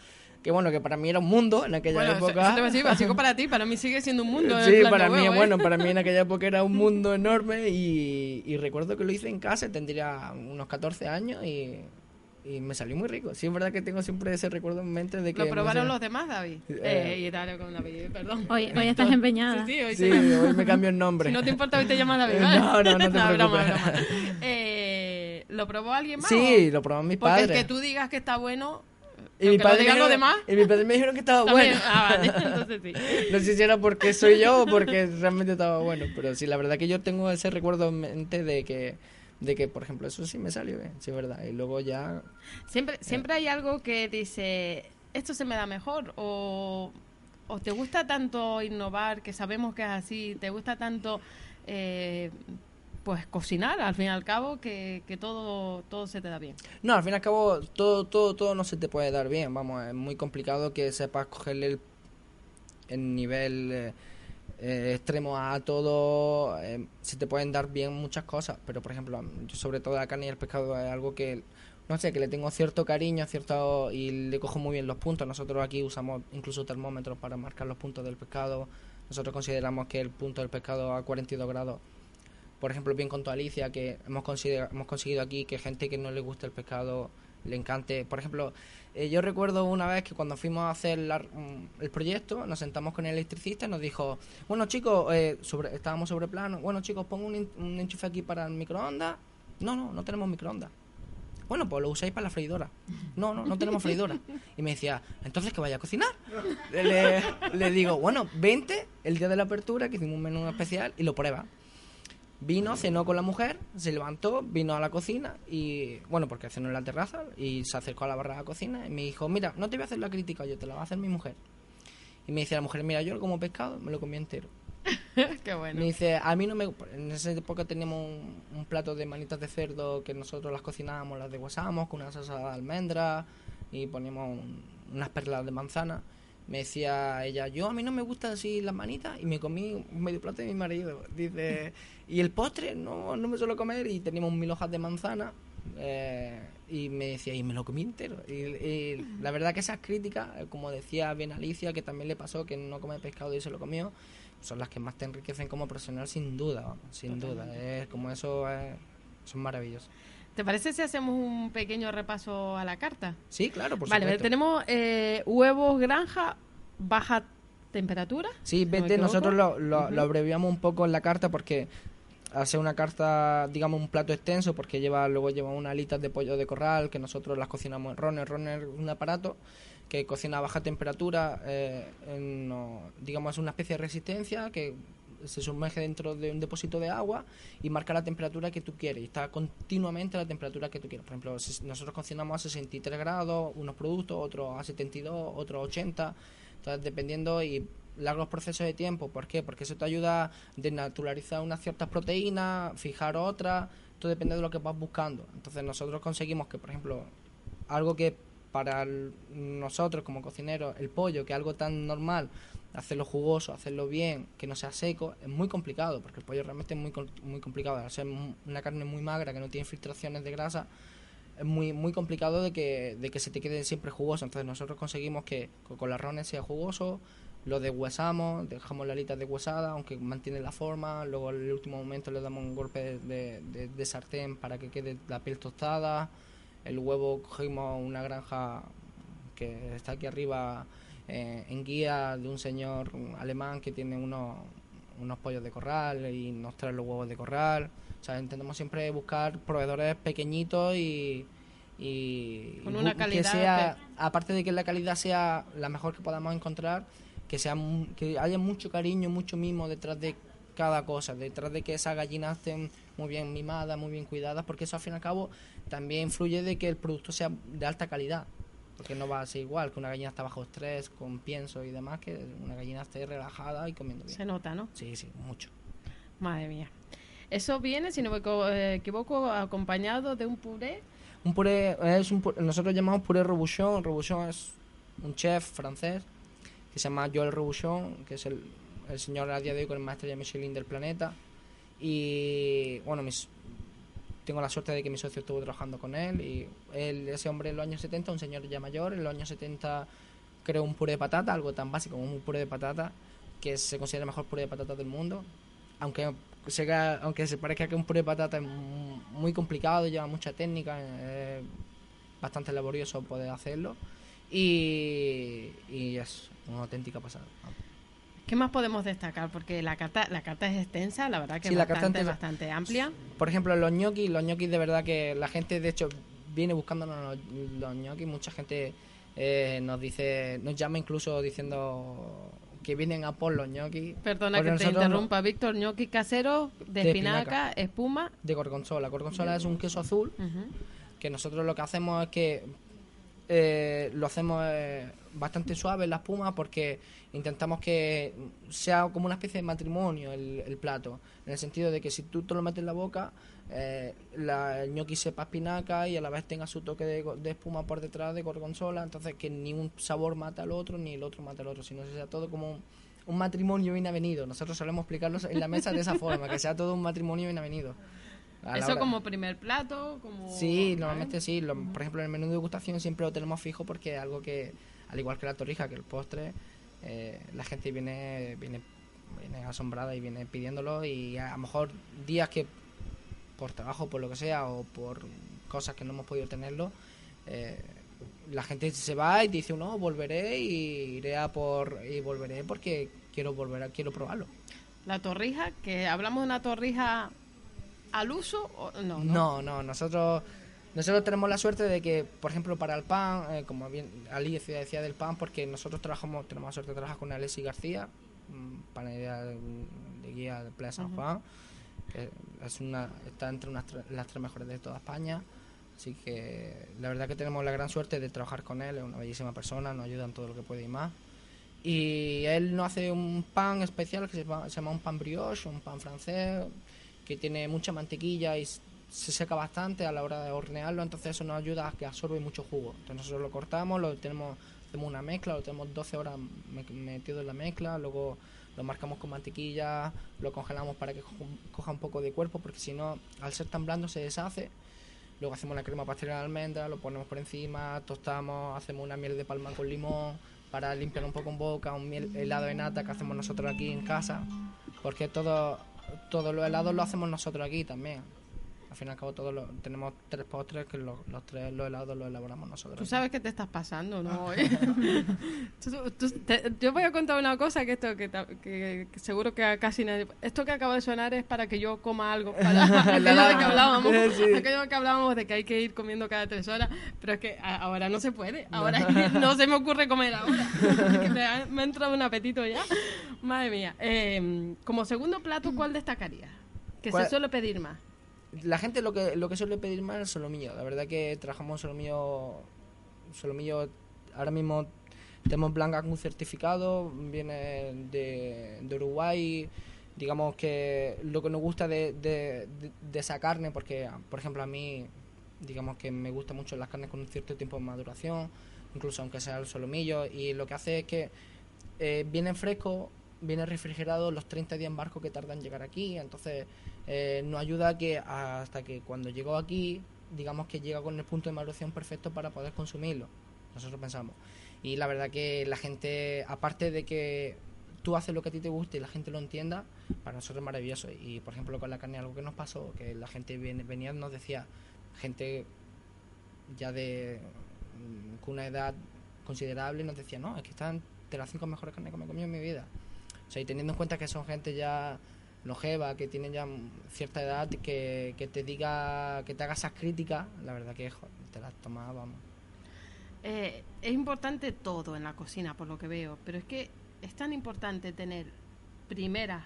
que bueno, que para mí era un mundo en aquella Bueno, época. eso básico para ti, para mí sigue siendo un mundo. Sí, para mí, huevo, ¿eh? bueno, para mí en aquella época era un [laughs] mundo enorme y, y recuerdo que lo hice en casa, tendría unos 14 años y, y me salió muy rico. Sí, es verdad que tengo siempre ese recuerdo en mente de que... ¿Lo probaron los demás, David? Eh, Eh, y con David, perdón. Hoy, hoy estás empeñada. Sí, sí, hoy Sí, sí. hoy me cambio el nombre. Si no te importa, hoy te llamas David, [laughs] Eh, ¿vale? no, no, [laughs] no te broma, preocupes. broma. Eh, ¿Lo probó alguien más? Sí, o- lo probó mi Porque padre. el que tú digas que está bueno, y mi lo padre digan dijeron- demás, Y mi padre me dijeron que estaba [laughs] también. bueno. Ah, vale, entonces sí. No sé si era porque soy yo o porque realmente estaba bueno, pero sí, la verdad que yo tengo ese recuerdo en mente de que, de que por ejemplo, eso sí me salió bien, sí es verdad. Y luego ya Siempre, siempre hay algo que dice, esto se me da mejor, o, o te gusta tanto innovar, que sabemos que es así, te gusta tanto, eh, pues cocinar, al fin y al cabo, que, que todo, todo se te da bien. No, al fin y al cabo, todo, todo, todo no se te puede dar bien. Vamos, es muy complicado que sepas cogerle el, el nivel eh, eh, extremo a todo. eh, se te pueden dar bien muchas cosas, pero por ejemplo, yo sobre todo la carne y el pescado es algo que, no sé, que le tengo cierto cariño, cierto y le cojo muy bien los puntos. Nosotros aquí usamos incluso termómetros para marcar los puntos del pescado. Nosotros consideramos que el punto del pescado a 42 grados por ejemplo, bien con tu Alicia, que hemos hemos conseguido aquí que gente que no le gusta el pescado le encante. Por ejemplo, eh, yo recuerdo una vez que cuando fuimos a hacer mm, el proyecto, nos sentamos con el electricista y nos dijo, bueno chicos, eh, sobre, estábamos sobre plano, bueno chicos, pongo un enchufe aquí para el microondas. No, no, no tenemos microondas. Bueno, pues lo usáis para la freidora. No, no, no tenemos freidora. Y me decía, entonces que vaya a cocinar. Le, le digo, bueno, vente el día de la apertura, que hicimos un menú especial y lo prueba. Vino, cenó con la mujer, se levantó, vino a la cocina y, bueno, porque cenó en la terraza y se acercó a la barra de la cocina y me dijo, mira, no te voy a hacer la crítica, yo te la va a hacer mi mujer. Y me dice la mujer, mira, yo lo como pescado, me lo comí entero. [laughs] Qué bueno. Me dice, a mí no me... En esa época teníamos un, un plato de manitas de cerdo que nosotros las cocinábamos, las deshuesamos con una salsa de almendra y poníamos un- unas perlas de manzana. Me decía ella, yo a mí no me gustan así las manitas y me comí un medio plato de mi marido. Dice, y el postre no, no me suelo comer y teníamos mil hojas de manzana. eh, y me decía, y me lo comí entero. Y, y la verdad que esas críticas, eh, como decía bien Alicia, que también le pasó que no come pescado y se lo comió, son las que más te enriquecen como profesional sin duda, vamos, sin duda. Es como eso es- son maravillosos. ¿Te parece si hacemos un pequeño repaso a la carta? Sí, claro, por vale, supuesto. tenemos eh, huevos granja, baja temperatura. Sí, ¿No me vete, nosotros lo, lo, abreviamos un poco en la carta porque ser una carta, digamos, un plato extenso, porque lleva luego lleva unas alitas de pollo de corral que nosotros las cocinamos en runner. Runner es un aparato que cocina a baja temperatura, eh, en, no, digamos, es una especie de resistencia que se sumerge dentro de un depósito de agua y marca la temperatura que tú quieres. Y está continuamente a la temperatura que tú quieres. Por ejemplo, nosotros cocinamos a 63 grados unos productos, otros a 72, otros a 80. Entonces, dependiendo y largos procesos de tiempo. ¿Por qué? Porque eso te ayuda a desnaturalizar unas ciertas proteínas, fijar otras. Todo depende de lo que vas buscando. Entonces, nosotros conseguimos que, por ejemplo, algo que para nosotros como cocineros, el pollo, que es algo tan normal, hacerlo jugoso, hacerlo bien, que no sea seco, es muy complicado, porque el pollo realmente es muy, muy complicado. Al ser una carne muy magra, que no tiene filtraciones de grasa, es muy muy complicado de que, de que se te quede siempre jugoso. Entonces nosotros conseguimos que co- con las rones sea jugoso, lo deshuesamos, dejamos la alita deshuesada, aunque mantiene la forma, luego en el último momento le damos un golpe de, de- de sartén para que quede la piel tostada, el huevo cogimos una granja que está aquí arriba eh, en guía de un señor alemán que tiene unos, unos pollos de corral y nos trae los huevos de corral. O sea, intentamos siempre buscar proveedores pequeñitos y, y Con una calidad que sea, aparte de que la calidad sea la mejor que podamos encontrar, que sea que haya mucho cariño, mucho mimo detrás de cada cosa, detrás de que esas gallinas estén muy bien mimadas, muy bien cuidadas, porque eso al fin y al cabo también influye de que el producto sea de alta calidad. Porque no va a ser igual que una gallina está bajo estrés, con pienso y demás, que una gallina esté relajada y comiendo bien. Se nota, ¿no? Sí, sí, mucho. Madre mía. Eso viene, si no me eh, equivoco, acompañado de un puré. Un puré, es un pu- nosotros llamamos puré Robuchon. Robuchon es un chef francés que se llama Joël Robuchon, que es el, el señor a día de hoy con el maestro de Michelin del planeta. Y bueno, mis, tengo la suerte de que mi socio estuvo trabajando con él. Y él, ese hombre en los años 70, un señor ya mayor, en los años 70 creó un puré de patata, algo tan básico como un puré de patata, que se considera el mejor puré de patata del mundo. Aunque se, aunque se parezca que un puré de patata es mu- muy complicado, lleva mucha técnica, es bastante laborioso poder hacerlo. Y es una auténtica pasada. ¿Qué más podemos destacar? Porque la carta, la carta es extensa, la verdad que Sí, es bastante, entera- bastante amplia. Por ejemplo, los ñoquis, los ñoquis de verdad que la gente de hecho viene buscándonos los, los ñoquis, mucha gente eh, nos dice, nos llama incluso diciendo que vienen a por los ñoquis. Perdona Porque que te no- interrumpa, Víctor. Ñoqui casero de, De espinaca, espinaca. espuma. de gorgonzola. Gorgonzola es un queso azul que nosotros lo que hacemos es que eh, lo hacemos eh, bastante suave en la espuma porque intentamos que sea como una especie de matrimonio el, el plato, en el sentido de que si tú te lo metes en la boca, eh, la, el ñoqui sepa espinaca y a la vez tenga su toque de, espuma por detrás de gorgonzola, entonces que ni un sabor mata al otro ni el otro mata al otro, sino que sea todo como un, un matrimonio bien avenido. Nosotros solemos explicarlo en la mesa de esa forma, que sea todo un matrimonio bien avenido. Eso hora- como primer plato, como... Sí, normalmente sí. Lo- por ejemplo, en el menú de degustación siempre lo tenemos fijo porque es algo que, al igual que la torrija, que el postre, eh, la gente viene, viene, viene asombrada y viene pidiéndolo y a lo mejor días que por trabajo, por lo que sea, o por cosas que no hemos podido tenerlo, eh, la gente se va y dice, no, volveré y iré a por y volveré porque quiero volver a, quiero probarlo. La torrija, que hablamos de una torrija al uso o no, no. No, no, nosotros nosotros tenemos la suerte de que, por ejemplo, para el pan, eh, como bien Ali decía, decía del pan, porque nosotros trabajamos, tenemos la suerte de trabajar con Alessi García, mm, panadera de, de guía de Playa San Juan, que es una, está entre unas las tres mejores de toda España. Así que la verdad que tenemos la gran suerte de trabajar con él, es una bellísima persona, nos ayuda en todo lo que puede y más. Y él nos hace un pan especial que se llama, se llama un pan brioche, un pan francés, que tiene mucha mantequilla y se seca bastante a la hora de hornearlo, entonces eso nos ayuda a que absorbe mucho jugo. Entonces nosotros lo cortamos, lo tenemos, hacemos una mezcla, lo tenemos 12 horas me- metido en la mezcla, luego lo marcamos con mantequilla, lo congelamos para que co- coja un poco de cuerpo, porque si no, al ser tan blando se deshace. Luego hacemos la crema pastelera de almendra, lo ponemos por encima, tostamos, hacemos una miel de palma con limón para limpiar un poco en boca, un miel helado de nata que hacemos nosotros aquí en casa, porque todo, todos los helados lo hacemos nosotros aquí también. Al fin y al cabo todos los- tenemos tres postres que los, los tres los helados los elaboramos nosotros. Tú sabes que te estás pasando, ¿no? [laughs] Tú- tú- te- yo voy a contar una cosa que esto que, que- que seguro que casi nadie. Esto que acaba de sonar es para que yo coma algo. [laughs] Para aquello de que hablábamos, Sí. aquello que hablábamos de que hay que ir comiendo cada tres horas, pero es que a- ahora no se puede. Ahora no se me ocurre comer ahora. [laughs] Que me, ha, me ha entrado un apetito ya. Madre mía. Eh, como segundo plato, ¿cuál destacaría? Que ¿Cuál- se suele pedir más. La gente lo que, lo que suele pedir más es solomillo. La verdad que trabajamos solomillo, solomillo ahora mismo tenemos Blanca con un certificado, viene de, de Uruguay. Digamos que lo que nos gusta de, de, esa carne, porque por ejemplo a mí, digamos que me gustan mucho las carnes con un cierto tiempo de maduración, incluso aunque sea el solomillo, y lo que hace es que eh, viene fresco, viene refrigerado los 30 días en barco que tardan en llegar aquí, entonces eh, nos ayuda que hasta que cuando llegó aquí, digamos que llega con el punto de maduración perfecto para poder consumirlo. Nosotros pensamos. Y la verdad que la gente, aparte de que tú haces lo que a ti te guste y la gente lo entienda, para nosotros es maravilloso. Y por ejemplo con la carne algo que nos pasó, que la gente venía nos decía, gente ya de mm, con una edad considerable, nos decía, no, es que están de las cinco mejores carnes que me he comido en mi vida. O sea, y teniendo en cuenta que son gente ya longeva, que tienen ya cierta edad, que, que te diga, que te haga esas críticas, la verdad que te las tomas, vamos. Eh, es importante todo en la cocina, por lo que veo, pero es que es tan importante tener primeras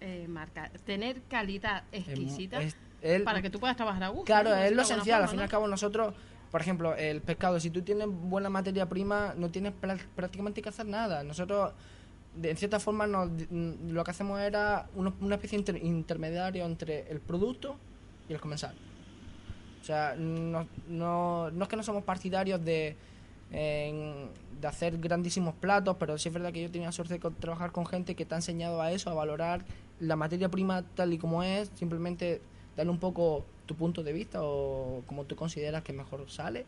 eh, marcas, tener calidad exquisita Es- el- para que tú puedas trabajar a gusto. Claro, es lo esencial. Al fin y al cabo, nosotros, por ejemplo, el pescado, si tú tienes buena materia prima, no tienes prá- prácticamente que hacer nada. Nosotros, de- en cierta forma, nos- mm, lo que hacemos era uno- una especie inter- intermediario entre el producto y el comensal. O sea, no, no, no es que no somos partidarios de, de hacer grandísimos platos, pero sí es verdad que yo tenía suerte de trabajar con gente que te ha enseñado a eso, a valorar la materia prima tal y como es, simplemente darle un poco tu punto de vista o como tú consideras que mejor sale,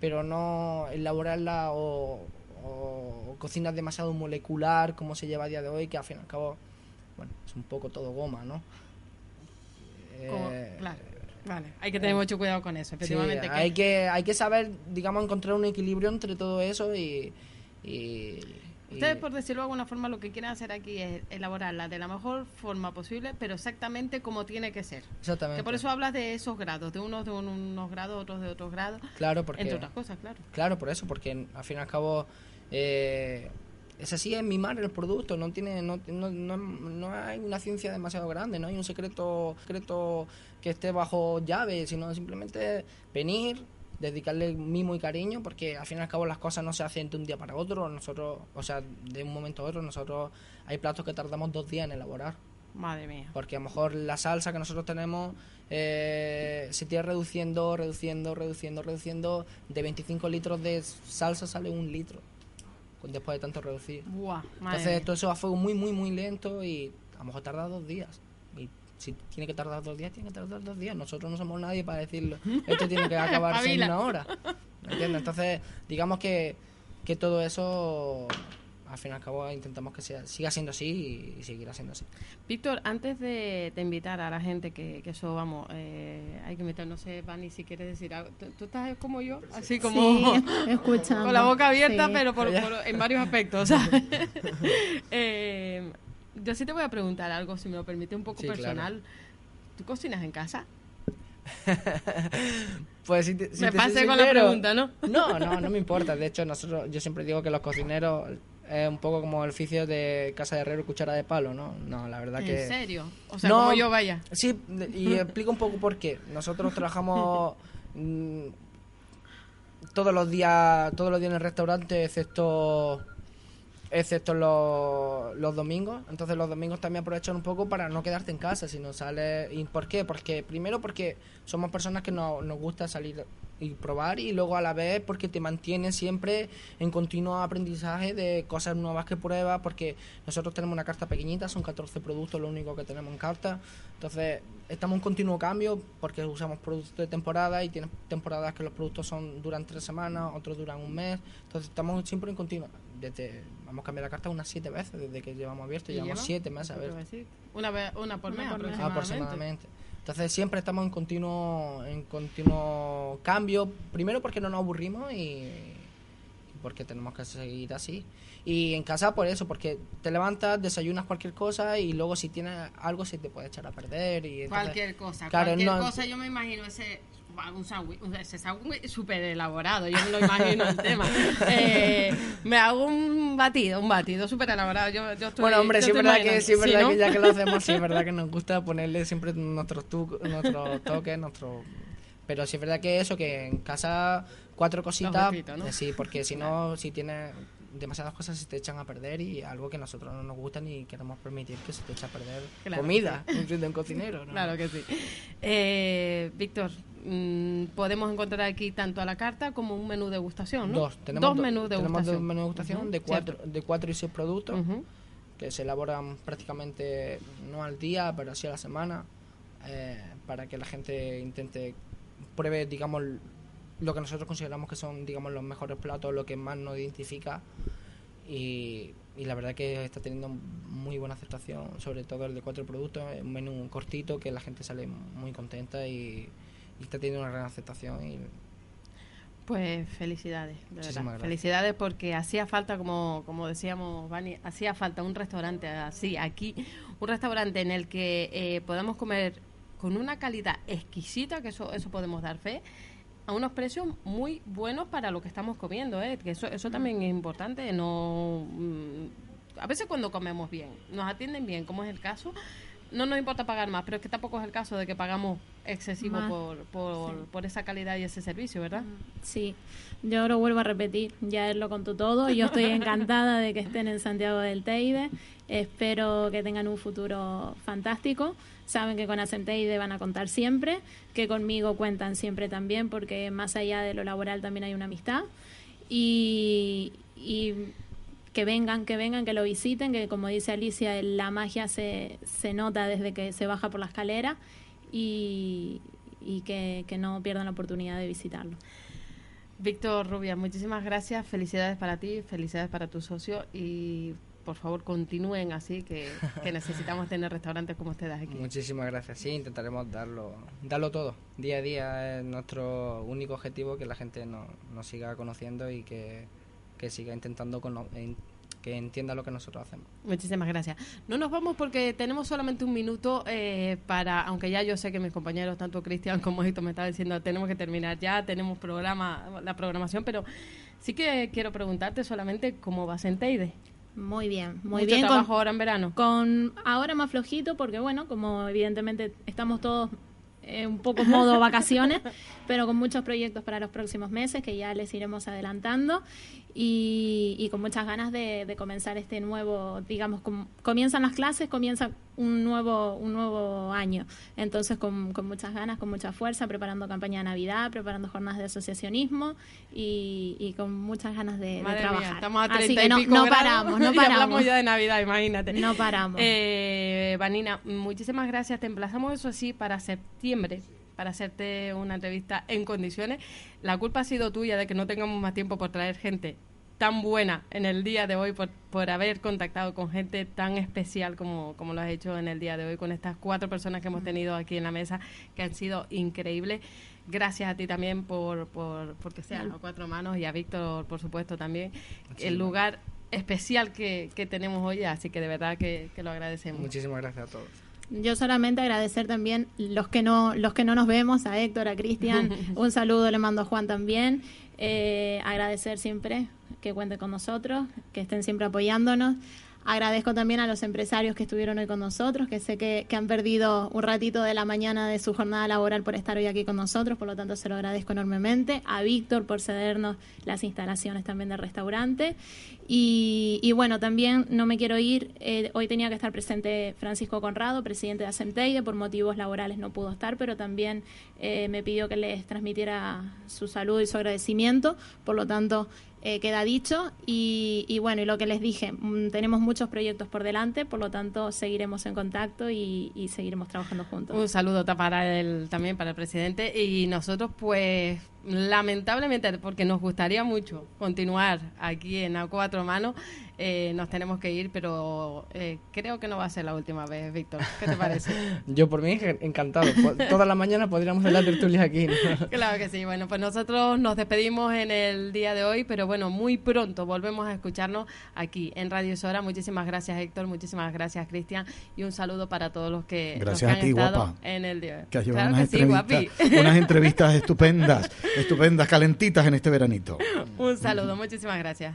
pero no elaborarla o, o cocinar demasiado molecular como se lleva a día de hoy, que al fin y al cabo, bueno, es un poco todo goma, ¿no? Como- Eh, claro, vale. Hay que tener mucho cuidado con eso, Sí, efectivamente. que- hay que hay que saber, digamos, encontrar un equilibrio entre todo eso y... y- y- Ustedes, por decirlo de alguna forma, lo que quieren hacer aquí es elaborarla de la mejor forma posible, pero exactamente como tiene que ser. Exactamente. Que por eso hablas de esos grados, de unos de un- unos grados, otros de otros grados, Claro, porque... entre otras cosas, claro. Claro, por eso, porque al fin y al cabo eh, es así, es mimar el producto, no tiene, no, no, no, no hay una ciencia demasiado grande, no hay un secreto, secreto que esté bajo llave, sino simplemente venir, dedicarle mimo y cariño, porque al fin y al cabo las cosas no se hacen de un día para otro, nosotros, o sea, de un momento a otro, nosotros hay platos que tardamos dos días en elaborar. Madre mía. Porque a lo mejor la salsa que nosotros tenemos eh, se tiene reduciendo, reduciendo, reduciendo, reduciendo. De 25 litros de salsa sale un litro. Después de tanto reducir. Buah, Entonces todo eso va a fuego muy, muy, muy lento y a lo mejor tarda dos días. Y si tiene que tardar dos días, tiene que tardar dos días. Nosotros no somos nadie para decirlo. Esto tiene que acabarse en una hora. ¿Me entiendes? Entonces, digamos que, que todo eso, al fin y al cabo, intentamos que sea, siga siendo así y, y seguirá siendo así. Víctor, antes de, de invitar a la gente, que, que eso, vamos, eh, hay que invitar, no sé, Vani, si quieres decir algo. ¿Tú, tú estás como yo? Así como... Sí, [laughs] escuchando. con la boca abierta, Sí. pero por, por- en varios aspectos. [laughs] Eh, yo sí te voy a preguntar algo, si me lo permite, un poco Sí, claro. personal. ¿Tú cocinas en casa? [laughs] Pues si te, si me pasé con la pregunta, ¿no? No, no, no me importa. De hecho, nosotros, yo siempre digo que los cocineros, es un poco como el oficio de casa de herrero cuchara de palo, ¿no? No, la verdad que... ¿En serio? O sea, No, como yo vaya. Sí, y [laughs] explico un poco por qué. Nosotros trabajamos [laughs] mm, todos los días, todos los días en el restaurante, excepto excepto los, los domingos. Entonces los domingos también aprovechan un poco para no quedarte en casa, sino sales. ¿Y por qué? Porque primero porque somos personas que no- nos gusta salir y probar y luego a la vez porque te mantiene siempre en continuo aprendizaje de cosas nuevas que pruebas porque nosotros tenemos una carta pequeñita, son 14 productos lo único que tenemos en carta. Entonces estamos en continuo cambio porque usamos productos de temporada y tienes temporadas que los productos son duran tres semanas, otros duran un mes. Entonces estamos siempre en continuo. Desde, vamos a cambiar la carta unas siete veces desde que llevamos abierto. ¿Y Llevamos lleva? siete meses ¿Qué te iba a abiertos. Una, vez, una por mes Una por mes. aproximadamente. Aproximadamente. Entonces siempre estamos en continuo, en continuo cambio. Primero porque no nos aburrimos y, y porque tenemos que seguir así. Y en casa por eso, porque te levantas, desayunas cualquier cosa y luego si tienes algo se te puede echar a perder. Y entonces- Cualquier cosa, Claro, cualquier no- cosa, yo me imagino ese un sándwich, ese sándwich súper elaborado, yo me lo imagino el tema. [laughs] Eh, me hago un batido, un batido súper elaborado. Yo, yo estoy, Bueno, hombre, yo sí es verdad que, sí verdad ¿no? que ya que lo [laughs] hacemos, sí es verdad que nos gusta ponerle siempre nuestros, tu, nuestros toques, nuestro... Pero sí es verdad que eso, que en casa cuatro cositas, ¿no? eh, sí, porque si no, si tienes demasiadas cosas se te echan a perder y algo que nosotros no nos gusta ni queremos permitir que se te eche a perder Claro. comida [laughs] de un cocinero. ¿no? Claro que sí. Eh, Víctor, mm, podemos encontrar aquí tanto a la carta como un menú degustación, ¿no? Dos, tenemos dos do- menús de tenemos dos degustación. menús de degustación de, cuatro, de cuatro y seis productos. Que se elaboran prácticamente no al día, pero sí a la semana, eh, para que la gente intente pruebe, digamos, lo que nosotros consideramos que son, digamos, los mejores platos, lo que más nos identifica. Y, y la verdad que está teniendo muy buena aceptación, sobre todo el de cuatro productos, un menú cortito que la gente sale muy contenta y, y está teniendo una gran aceptación. Y Pues felicidades, de Muchísimas verdad. gracias. Felicidades porque hacía falta, como, como decíamos, Vani, hacía falta un restaurante así, aquí, un restaurante en el que eh, podamos comer con una calidad exquisita, que eso, eso podemos dar fe, a unos precios muy buenos para lo que estamos comiendo, ¿eh? que eso, eso también es importante, no... mm, a veces cuando comemos bien, nos atienden bien, como es el caso, no nos importa pagar más, pero es que tampoco es el caso de que pagamos excesivo por, por, por esa calidad y ese servicio, ¿verdad? Sí, yo lo vuelvo a repetir, ya él lo contó todo. Yo estoy [laughs] encantada de que estén en Santiago del Teide. Espero que tengan un futuro fantástico. Saben que con Acenteide van a contar siempre, que conmigo cuentan siempre también, porque más allá de lo laboral también hay una amistad. Y, y que vengan, que vengan, que lo visiten, que como dice Alicia, el- la magia se, se nota desde que se baja por la escalera y, y que, que no pierdan la oportunidad de visitarlo. Víctor Rubia, muchísimas gracias. Felicidades para ti, felicidades para tu socio y por favor continúen así, que, que [laughs] necesitamos tener restaurantes como ustedes aquí. Muchísimas gracias. Sí, intentaremos darlo, darlo todo. Día a día es nuestro único objetivo, que la gente no- nos siga conociendo y que, que siga intentando cono- en- que entienda lo que nosotros hacemos. Muchísimas gracias. No nos vamos porque tenemos solamente un minuto eh, para, aunque ya yo sé que mis compañeros, tanto Cristian como Hito, me están diciendo tenemos que terminar ya, tenemos programa, la programación, pero sí que quiero preguntarte solamente cómo va Senteide. Muy bien, muy Mucho bien. trabajo Con, ahora en verano. con ahora más flojito, porque bueno, como evidentemente estamos todos eh, un poco modo [laughs] vacaciones, pero con muchos proyectos para los próximos meses que ya les iremos adelantando y, y con muchas ganas de, de comenzar este nuevo, digamos, com- comienzan las clases, comienza un nuevo, un nuevo año. Entonces, con, con muchas ganas, con mucha fuerza, preparando campaña de Navidad, preparando jornadas de asociacionismo y, y con muchas ganas de, de Madre mía, trabajar. estamos a 30 Así que y no, pico no paramos, no [laughs] y hablamos paramos. ya de Navidad, imagínate. No paramos. Eh, Vanina, muchísimas gracias. Te emplazamos eso sí para septiembre para hacerte una entrevista en condiciones. La culpa ha sido tuya de que no tengamos más tiempo por traer gente tan buena en el día de hoy, por, por haber contactado con gente tan especial como, como lo has hecho en el día de hoy, con estas cuatro personas que hemos tenido aquí en la mesa, que han sido increíbles. Gracias a ti también por, por porque sean a cuatro manos y a Víctor, por supuesto, también. El lugar especial que, que tenemos hoy, así que de verdad que, que lo agradecemos. Muchísimas gracias a todos. Yo solamente agradecer también los que no los que no nos vemos, a Héctor, a Cristian, [laughs] un saludo le mando a Juan también. Eh, agradecer siempre que cuente con nosotros, que estén siempre apoyándonos. Agradezco también a los empresarios que estuvieron hoy con nosotros, que sé que, han perdido un ratito de la mañana de su jornada laboral por estar hoy aquí con nosotros, por lo tanto se lo agradezco enormemente. A Víctor por cedernos las instalaciones también del restaurante. Y, y bueno, también no me quiero ir, eh, hoy tenía que estar presente Francisco Conrado, presidente de Asemteide, por motivos laborales no pudo estar, pero también eh, me pidió que les transmitiera su salud y su agradecimiento, por lo tanto eh, queda dicho. Y, y bueno, y lo que les dije, mm, tenemos muchos proyectos por delante, por lo tanto seguiremos en contacto y, y seguiremos trabajando juntos. Un saludo para el, también para el presidente y nosotros pues lamentablemente porque nos gustaría mucho continuar aquí en A Cuatro Manos eh, nos tenemos que ir pero eh, creo que no va a ser la última vez Víctor ¿qué te parece? [laughs] Yo por mí encantado. Toda la mañana podríamos hacer la tertulia aquí. ¿no? [laughs] Claro que sí, bueno, pues nosotros nos despedimos en el día de hoy, pero bueno, muy pronto volvemos a escucharnos aquí en Radio Sora. Muchísimas gracias, Héctor, muchísimas gracias, Cristian, y un saludo para todos los que, los que Gracias a han ti, estado guapa. en el día de hoy. Que has llevado Claro unas, que sí, guapi. entrevistas, unas entrevistas estupendas, [laughs] estupendas, calentitas en este veranito. Un saludo, muchísimas gracias.